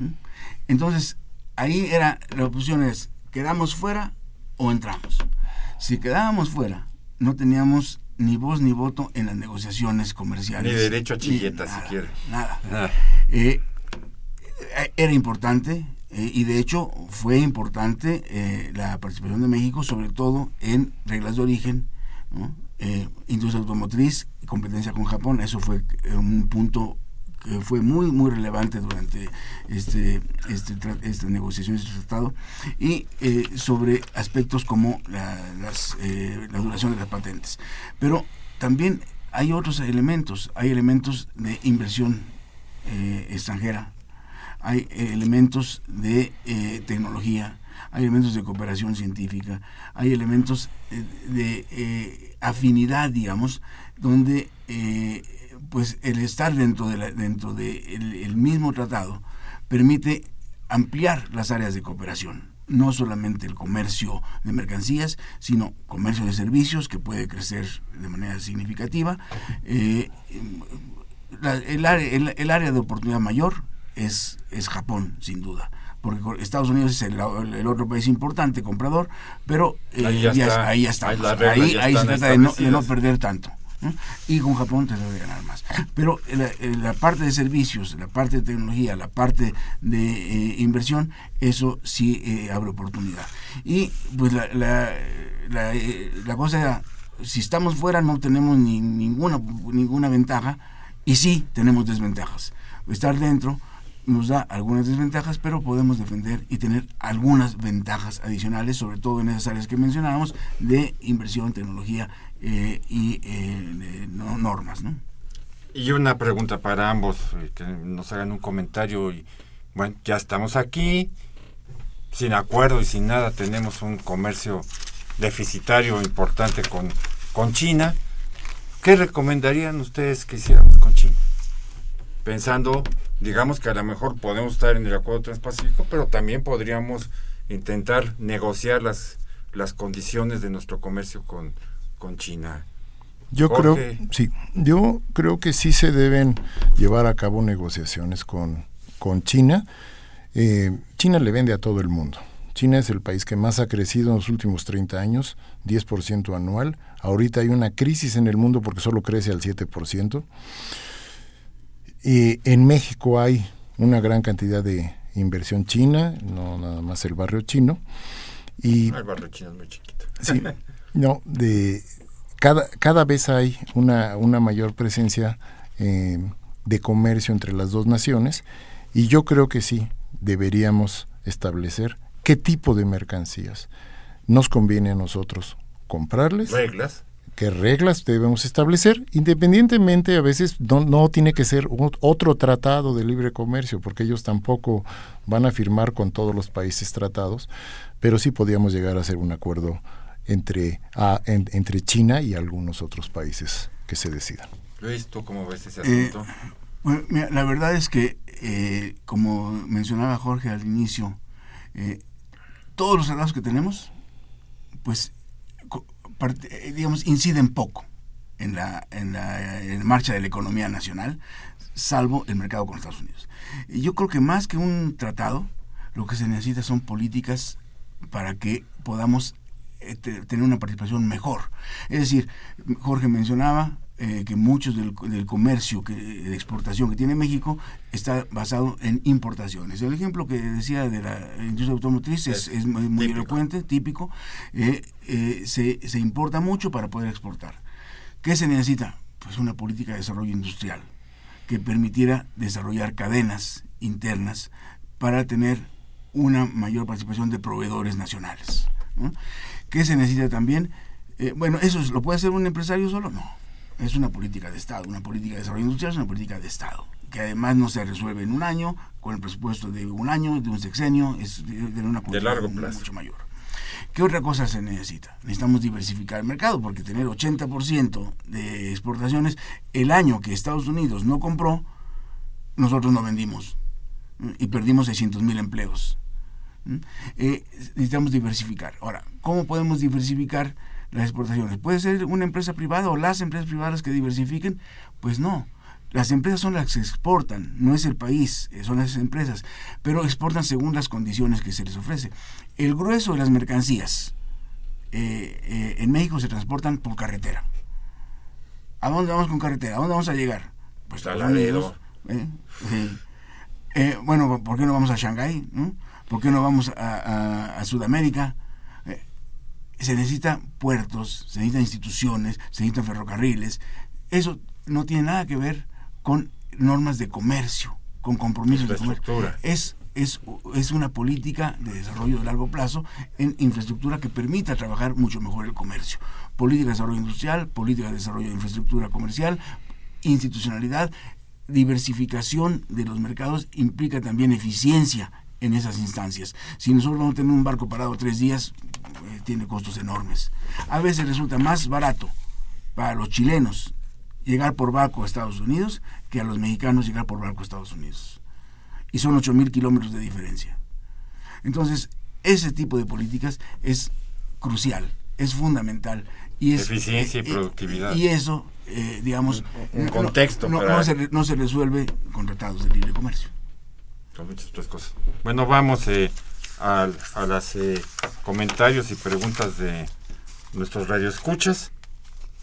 ¿eh? Entonces, ahí era, la opción es, ¿quedamos fuera o entramos? Si quedábamos fuera, no teníamos ni voz ni voto en las negociaciones comerciales. Ni derecho a chilleta, nada, si quiere. Nada. Ah. Eh, era importante eh, y de hecho fue importante eh, la participación de México, sobre todo en reglas de origen, ¿no? Eh, industria automotriz, competencia con Japón. Eso fue eh, un punto que fue muy muy relevante durante este, este tra- esta negociación, este tratado, y eh, sobre aspectos como la, las, eh, duración de las patentes. Pero también hay otros elementos, hay elementos de inversión eh, extranjera, hay eh, elementos de eh, tecnología, hay elementos de cooperación científica, hay elementos eh, de eh, afinidad, digamos, donde eh, pues el estar dentro de la- dentro de el- el mismo tratado permite ampliar las áreas de cooperación no solamente el comercio de mercancías, sino comercio de servicios que puede crecer de manera significativa. Eh, la- el, área, el- el área de oportunidad mayor es, es Japón, sin duda. Porque Estados Unidos es el, el otro país importante, comprador, pero eh, Ahí ya ya- está. ahí ya Ahí estamos. Ahí, se trata de no, de no perder tanto. Y con Japón te debe ganar más. Pero la, eh, la parte de servicios, la parte de tecnología, la parte de eh, inversión, eso sí eh, abre oportunidad. Y pues la, la, eh, cosa era, si estamos fuera no tenemos ni, ninguna, ninguna ventaja y sí tenemos desventajas. Estar dentro nos da algunas desventajas, pero podemos defender y tener algunas ventajas adicionales, sobre todo en esas áreas que mencionábamos, de inversión, tecnología eh, y eh, no- normas. ¿no? Y una pregunta para ambos, eh, que nos hagan un comentario. Y bueno, ya estamos aquí, sin acuerdo y sin nada, tenemos un comercio deficitario importante con, con China. ¿Qué recomendarían ustedes que hiciéramos con China? Pensando, digamos que a lo mejor podemos estar en el Acuerdo Transpacífico, pero también podríamos intentar negociar las, las condiciones de nuestro comercio con, con China. Yo Jorge. creo, sí, yo creo que sí se deben llevar a cabo negociaciones con, con China. Eh, China le vende a todo el mundo. China es el país que más ha crecido en los últimos 30 años, 10% anual. Ahorita hay una crisis en el mundo porque solo crece al 7%. Y en México hay una gran cantidad de inversión china, no nada más el barrio chino. Y El barrio chino es muy chiquito. Sí, no, de cada, cada vez hay una, una mayor presencia eh, de comercio entre las dos naciones y yo creo que sí deberíamos establecer qué tipo de mercancías nos conviene a nosotros comprarles, Reglas. qué reglas debemos establecer, independientemente a veces no, no tiene que ser otro tratado de libre comercio, porque ellos tampoco van a firmar con todos los países tratados, pero sí podríamos llegar a hacer un acuerdo entre, a- en- entre China y algunos otros países que se decidan. Luis, ¿tú cómo ves ese Eh, asunto? Bueno, mira, la verdad es que, eh, como mencionaba Jorge al inicio, eh, todos los tratados que tenemos, pues, parte- eh, digamos, inciden poco en la, en la en marcha de la economía nacional, salvo el mercado con Estados Unidos. Y yo creo que más que un tratado, lo que se necesita son políticas para que podamos eh, te- tener una participación mejor. Es decir, Jorge mencionaba eh, que muchos del, del comercio que, de exportación que tiene México está basado en importaciones. El ejemplo que decía de la industria automotriz es, Es es muy, muy típico. elocuente, típico. Eh, eh, se, se importa mucho para poder exportar. ¿Qué se necesita? Pues una política de desarrollo industrial que permitiera desarrollar cadenas internas para tener una mayor participación de proveedores nacionales. ¿no? ¿Qué se necesita también? Eh, bueno, ¿eso es- lo puede hacer un empresario solo? No. Es una política de Estado. Una política de desarrollo industrial es una política de Estado, que además no se resuelve en un año, con el presupuesto de un año, de un sexenio, es de, una De largo complejidad plazo. mucho mayor. ¿Qué otra cosa se necesita? Necesitamos diversificar el mercado, porque tener 80% de exportaciones, el año que Estados Unidos no compró, nosotros no vendimos y perdimos 600 mil empleos. Eh, necesitamos diversificar. Ahora, ¿cómo podemos diversificar las exportaciones? ¿Puede ser una empresa privada o las empresas privadas que diversifiquen? Pues no. Las empresas son las que exportan, no es el país, eh, son las empresas, pero exportan según las condiciones que se les ofrece. El grueso de las mercancías eh, en México se transportan por carretera. ¿A dónde vamos con carretera? ¿A dónde vamos a llegar? Pues a Unidos. bueno, ¿por qué no vamos a Shanghái? ¿no? ¿Por qué no vamos a, Sudamérica? Eh, se necesitan puertos, se necesitan instituciones, se necesitan ferrocarriles. Eso no tiene nada que ver con normas de comercio, con compromisos de comercio. Es, es, es una política de desarrollo de largo plazo en infraestructura que permita trabajar mucho mejor el comercio. Política de desarrollo industrial, política de desarrollo de infraestructura comercial, institucionalidad, diversificación de los mercados implica también eficiencia en esas instancias. Si nosotros vamos a tener un barco parado tres días, eh, tiene costos enormes. A veces resulta más barato para los chilenos llegar por barco a Estados Unidos que a los mexicanos llegar por barco a Estados Unidos. Y son ocho mil kilómetros de diferencia. Entonces, ese tipo de políticas es crucial, es fundamental. Y es, Eficiencia y eh, productividad. y eso, eh, digamos, un, contexto no, se, no se resuelve con tratados de libre comercio muchas cosas. Bueno, vamos eh, a, a los eh, comentarios y preguntas de nuestros radioescuchas.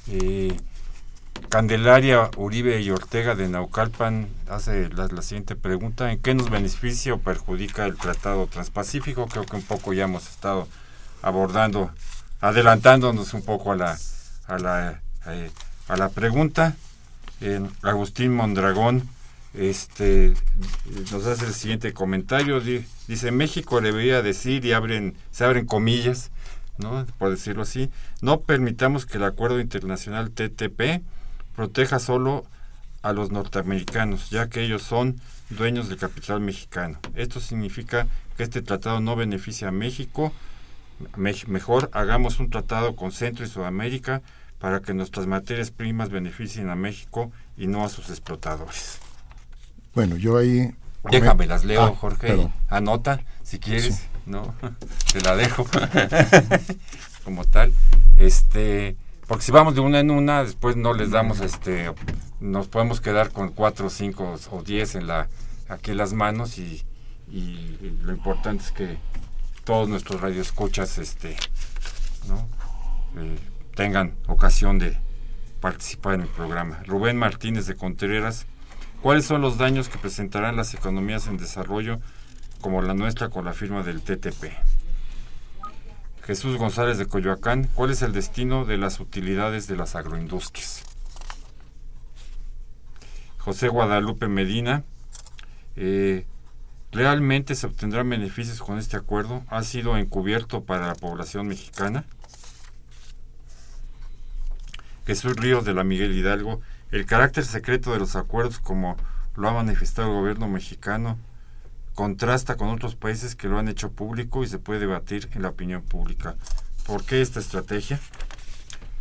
Eh, Candelaria Uribe y Ortega de Naucalpan hace la, siguiente pregunta. ¿En qué nos beneficia o perjudica el Tratado Transpacífico? Creo que un poco ya hemos estado abordando, adelantándonos un poco a la, a la, eh, a la pregunta. Agustín Mondragón este nos hace el siguiente comentario dice México debería decir y abren se abren comillas no por decirlo así no permitamos que el acuerdo internacional TTP proteja solo a los norteamericanos ya que ellos son dueños del capital mexicano esto significa que este tratado no beneficia a México. Mejor hagamos un tratado con Centro y Sudamérica para que nuestras materias primas beneficien a México y no a sus explotadores bueno, yo ahí... Déjame, las leo, ah, Jorge. Anota, si quieres, ¿no? Te la dejo. Como tal. Este, porque si vamos de una en una, después no les damos, este, nos podemos quedar con cuatro, cinco o diez en la, aquí en las manos y, y lo importante es que todos nuestros radioescuchas, este, ¿no? Eh, tengan ocasión de participar en el programa. Rubén Martínez de Contreras ¿Cuáles son los daños que presentarán las economías en desarrollo como la nuestra con la firma del TTP? Jesús González de Coyoacán, ¿cuál es el destino de las utilidades de las agroindustrias? José Guadalupe Medina, eh, ¿realmente se obtendrán beneficios con este acuerdo? ¿Ha sido encubierto para la población mexicana? Jesús Ríos de la Miguel Hidalgo, el carácter secreto de los acuerdos, como lo ha manifestado el gobierno mexicano, contrasta con otros países que lo han hecho público y se puede debatir en la opinión pública. ¿Por qué esta estrategia?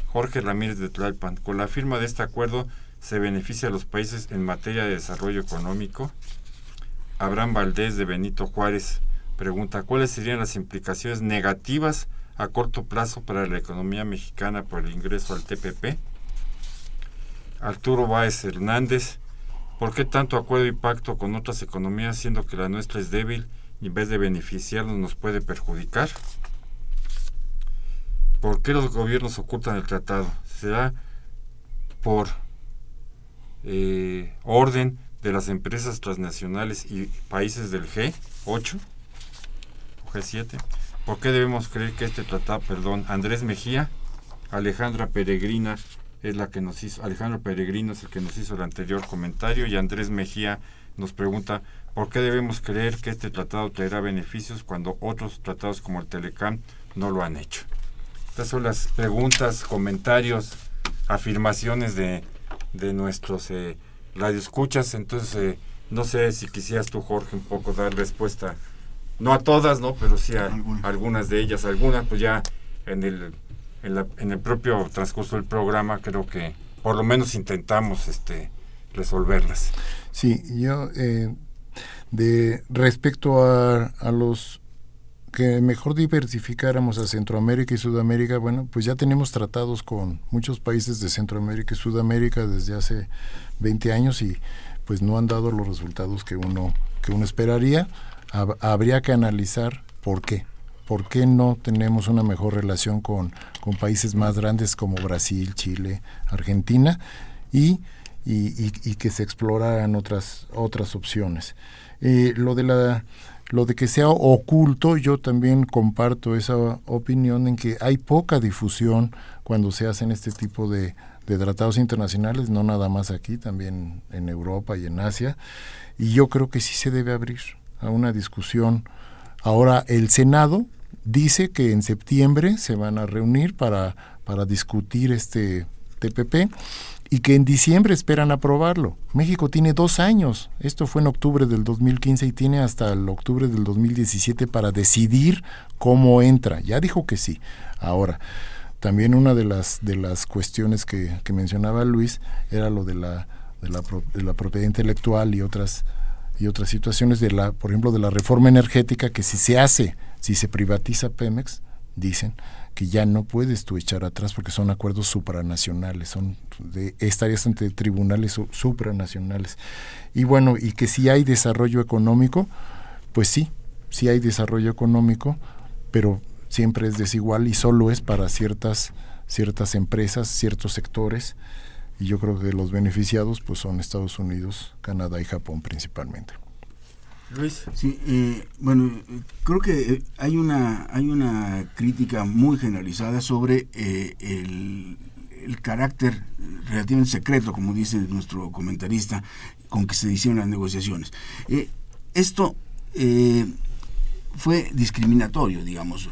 Jorge Ramírez de Tlalpan, con la firma de este acuerdo se beneficia a los países en materia de desarrollo económico. Abraham Valdés de Benito Juárez pregunta, ¿cuáles serían las implicaciones negativas a corto plazo para la economía mexicana por el ingreso al TPP? Arturo Báez Hernández, ¿por qué tanto acuerdo y pacto con otras economías siendo que la nuestra es débil y en vez de beneficiarnos nos puede perjudicar? ¿Por qué los gobiernos ocultan el tratado? ¿Será por eh, orden de las empresas transnacionales y países del G8 o G7? ¿Por qué debemos creer que este tratado, perdón, Andrés Mejía, Alejandra Peregrina, es la que nos hizo, Alejandro Peregrino es el que nos hizo el anterior comentario y Andrés Mejía nos pregunta por qué debemos creer que este tratado traerá beneficios cuando otros tratados como el Telecam no lo han hecho. Estas son las preguntas, comentarios, afirmaciones de, de nuestros eh, radioescuchas, entonces eh, no sé si quisieras tú Jorge un poco dar respuesta, no a todas, ¿no? pero sí a algunas de ellas, algunas pues ya en el en, el propio transcurso del programa creo que por lo menos intentamos este resolverlas. Sí, yo eh, de respecto a, a los que mejor diversificáramos a Centroamérica y Sudamérica, bueno, pues ya tenemos tratados con muchos países de Centroamérica y Sudamérica desde hace 20 años y pues no han dado los resultados que uno que uno esperaría. habría que analizar por qué. ¿Por qué no tenemos una mejor relación con, con países más grandes como Brasil, Chile, Argentina y, y, que se exploraran otras, otras opciones? Eh, lo de la lo de que sea oculto, yo también comparto esa opinión en que hay poca difusión cuando se hacen este tipo de, de tratados internacionales, no nada más aquí, también en Europa y en Asia, y yo creo que sí se debe abrir a una discusión. Ahora, el Senado dice que en septiembre se van a reunir para, para discutir este TPP y que en diciembre esperan aprobarlo. México tiene dos años, esto fue en octubre del 2015 y tiene hasta el octubre del 2017 para decidir cómo entra. Ya dijo que sí. Ahora, también una de las, de las cuestiones que, que mencionaba Luis era lo de la, de la, de la propiedad intelectual y otras y otras situaciones de la, por ejemplo, de la reforma energética que si se hace, si se privatiza Pemex, dicen, que ya no puedes tú echar atrás porque son acuerdos supranacionales, son de, estarías ante tribunales supranacionales. Y bueno, y que si hay desarrollo económico, pues sí, sí hay desarrollo económico, pero siempre es desigual y solo es para ciertas ciertas empresas, ciertos sectores, y yo creo que los beneficiados pues son Estados Unidos, Canadá y Japón principalmente. Luis. Sí, eh, bueno, creo que eh, hay una, hay una crítica muy generalizada sobre eh, el, carácter relativamente secreto, como dice nuestro comentarista, con que se hicieron las negociaciones. esto fue discriminatorio, digamos.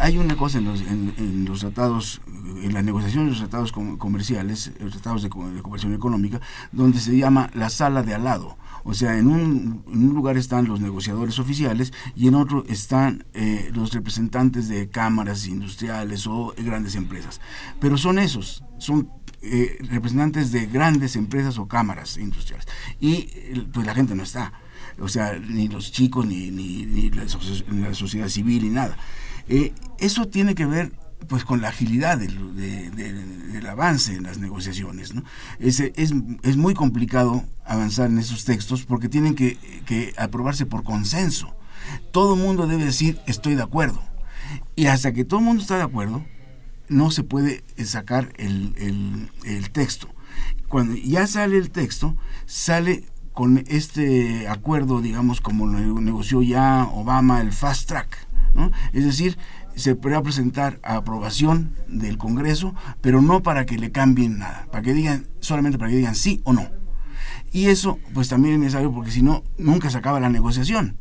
hay una cosa en los, en, los tratados, en la negociación de los tratados comerciales, los tratados de, de cooperación económica, donde se llama la sala de al lado o sea, en un, lugar están los negociadores oficiales y en otro están eh, los representantes de cámaras industriales o grandes empresas. Pero son esos, son eh, representantes de grandes empresas o cámaras industriales. Y pues la gente no está. O sea, ni los chicos, ni, ni, la, sociedad civil, ni nada. Eh, eso tiene que ver pues con la agilidad del, del avance en las negociaciones. ¿no? Es, es, es, muy complicado avanzar en esos textos porque tienen que, que aprobarse por consenso. Todo el mundo debe decir estoy de acuerdo. Y hasta que todo el mundo está de acuerdo, no se puede sacar el, el, texto. Cuando ya sale el texto, sale con este acuerdo, digamos, como lo negoció ya Obama, el fast track. Es decir, se podrá presentar a aprobación del Congreso, pero no para que le cambien nada, para que digan, solamente para que digan sí o no. Y eso pues también es necesario porque si no, nunca se acaba la negociación.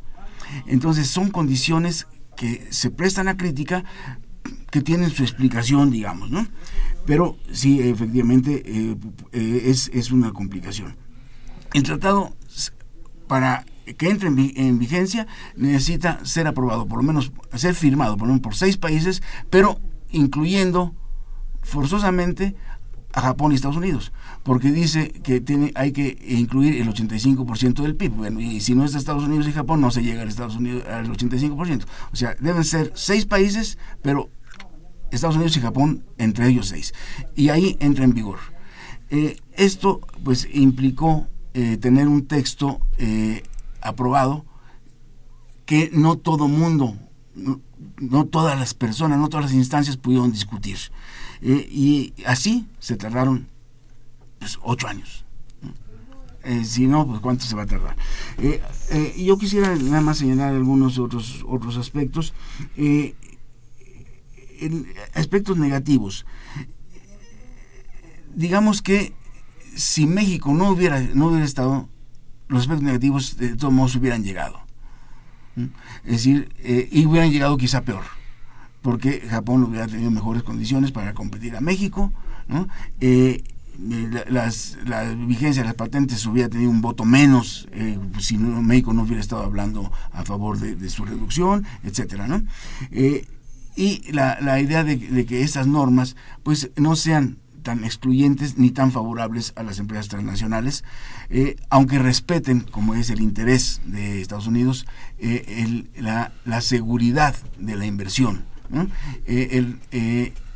Entonces son condiciones que se prestan a crítica, que tienen su explicación, digamos, ¿no? Pero sí, efectivamente, eh, eh, es, es una complicación. El tratado, para que entre en, vigencia necesita ser aprobado, por lo menos ser firmado por, lo menos por seis países, pero incluyendo forzosamente a Japón y Estados Unidos, porque dice que tiene, hay que incluir el 85% del PIB. Bueno, y si no es Estados Unidos y Japón, no se llega al, Estados Unidos, al 85%. O sea, deben ser seis países, pero Estados Unidos y Japón entre ellos seis. Y ahí entra en vigor. Eh, esto pues implicó eh, tener un texto eh, aprobado que no todo mundo, no, todas las personas, no todas las instancias pudieron discutir. Eh, y así se tardaron pues, ocho años. Eh, si no, pues cuánto se va a tardar. Eh, yo quisiera nada más señalar algunos otros, otros aspectos. aspectos negativos. Digamos que si México no hubiera, no hubiera estado los aspectos negativos de todos modos hubieran llegado. Es decir, eh, y hubieran llegado quizá peor, porque Japón hubiera tenido mejores condiciones para competir a México, eh, las, la vigencia de las patentes hubiera tenido un voto menos eh, si México no hubiera estado hablando a favor de, su reducción, etcétera, y la, idea de, de, que esas normas pues no sean tan excluyentes ni tan favorables a las empresas transnacionales, eh, aunque respeten, como es el interés de Estados Unidos, eh, la, seguridad de la inversión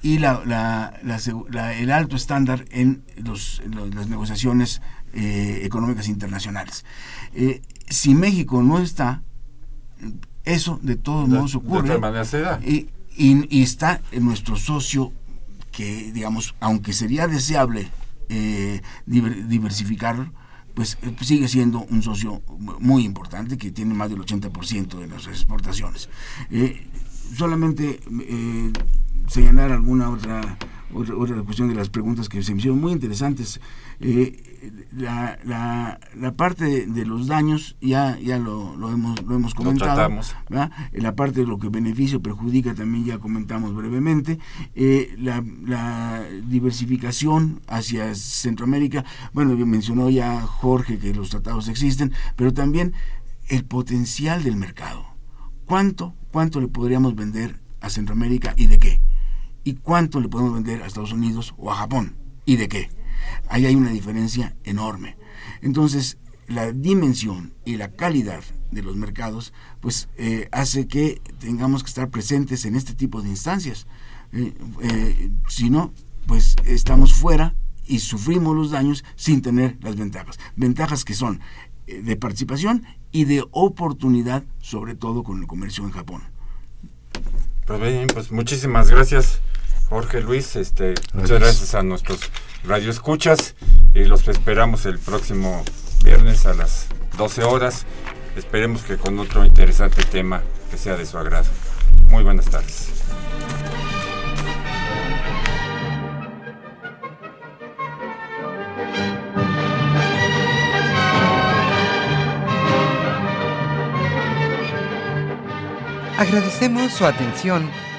y el alto estándar en, las negociaciones económicas internacionales. si México no está, eso de todos modos ocurre. Y, y, está en nuestro socio que, digamos, aunque sería deseable eh, diversificarlo, pues eh, sigue siendo un socio muy importante que tiene más del 80% de nuestras exportaciones. Eh, solamente señalar alguna otra, otra, otra cuestión de las preguntas que se me hicieron muy interesantes. Eh, la, la, la, parte de, los daños ya ya lo, lo hemos lo hemos comentado la parte de lo que beneficia o perjudica también ya comentamos brevemente. Eh, la, la, diversificación hacia Centroamérica. Bueno mencionó ya Jorge que los tratados existen pero también el potencial del mercado. Cuánto cuánto le podríamos vender a Centroamérica y de qué y cuánto le podemos vender a Estados Unidos o a Japón y de qué ahí hay una diferencia enorme. Entonces, la dimensión y la calidad de los mercados, pues eh, hace que tengamos que estar presentes en este tipo de instancias. Eh, eh, si no, pues estamos fuera y sufrimos los daños sin tener las ventajas. Ventajas que son de participación y de oportunidad, sobre todo con el comercio en Japón. Pues bien, pues muchísimas gracias Jorge Luis, este, muchas gracias a nuestros radioescuchas y los esperamos el próximo viernes a las 12 horas. Esperemos que con otro interesante tema que sea de su agrado. Muy buenas tardes. Agradecemos su atención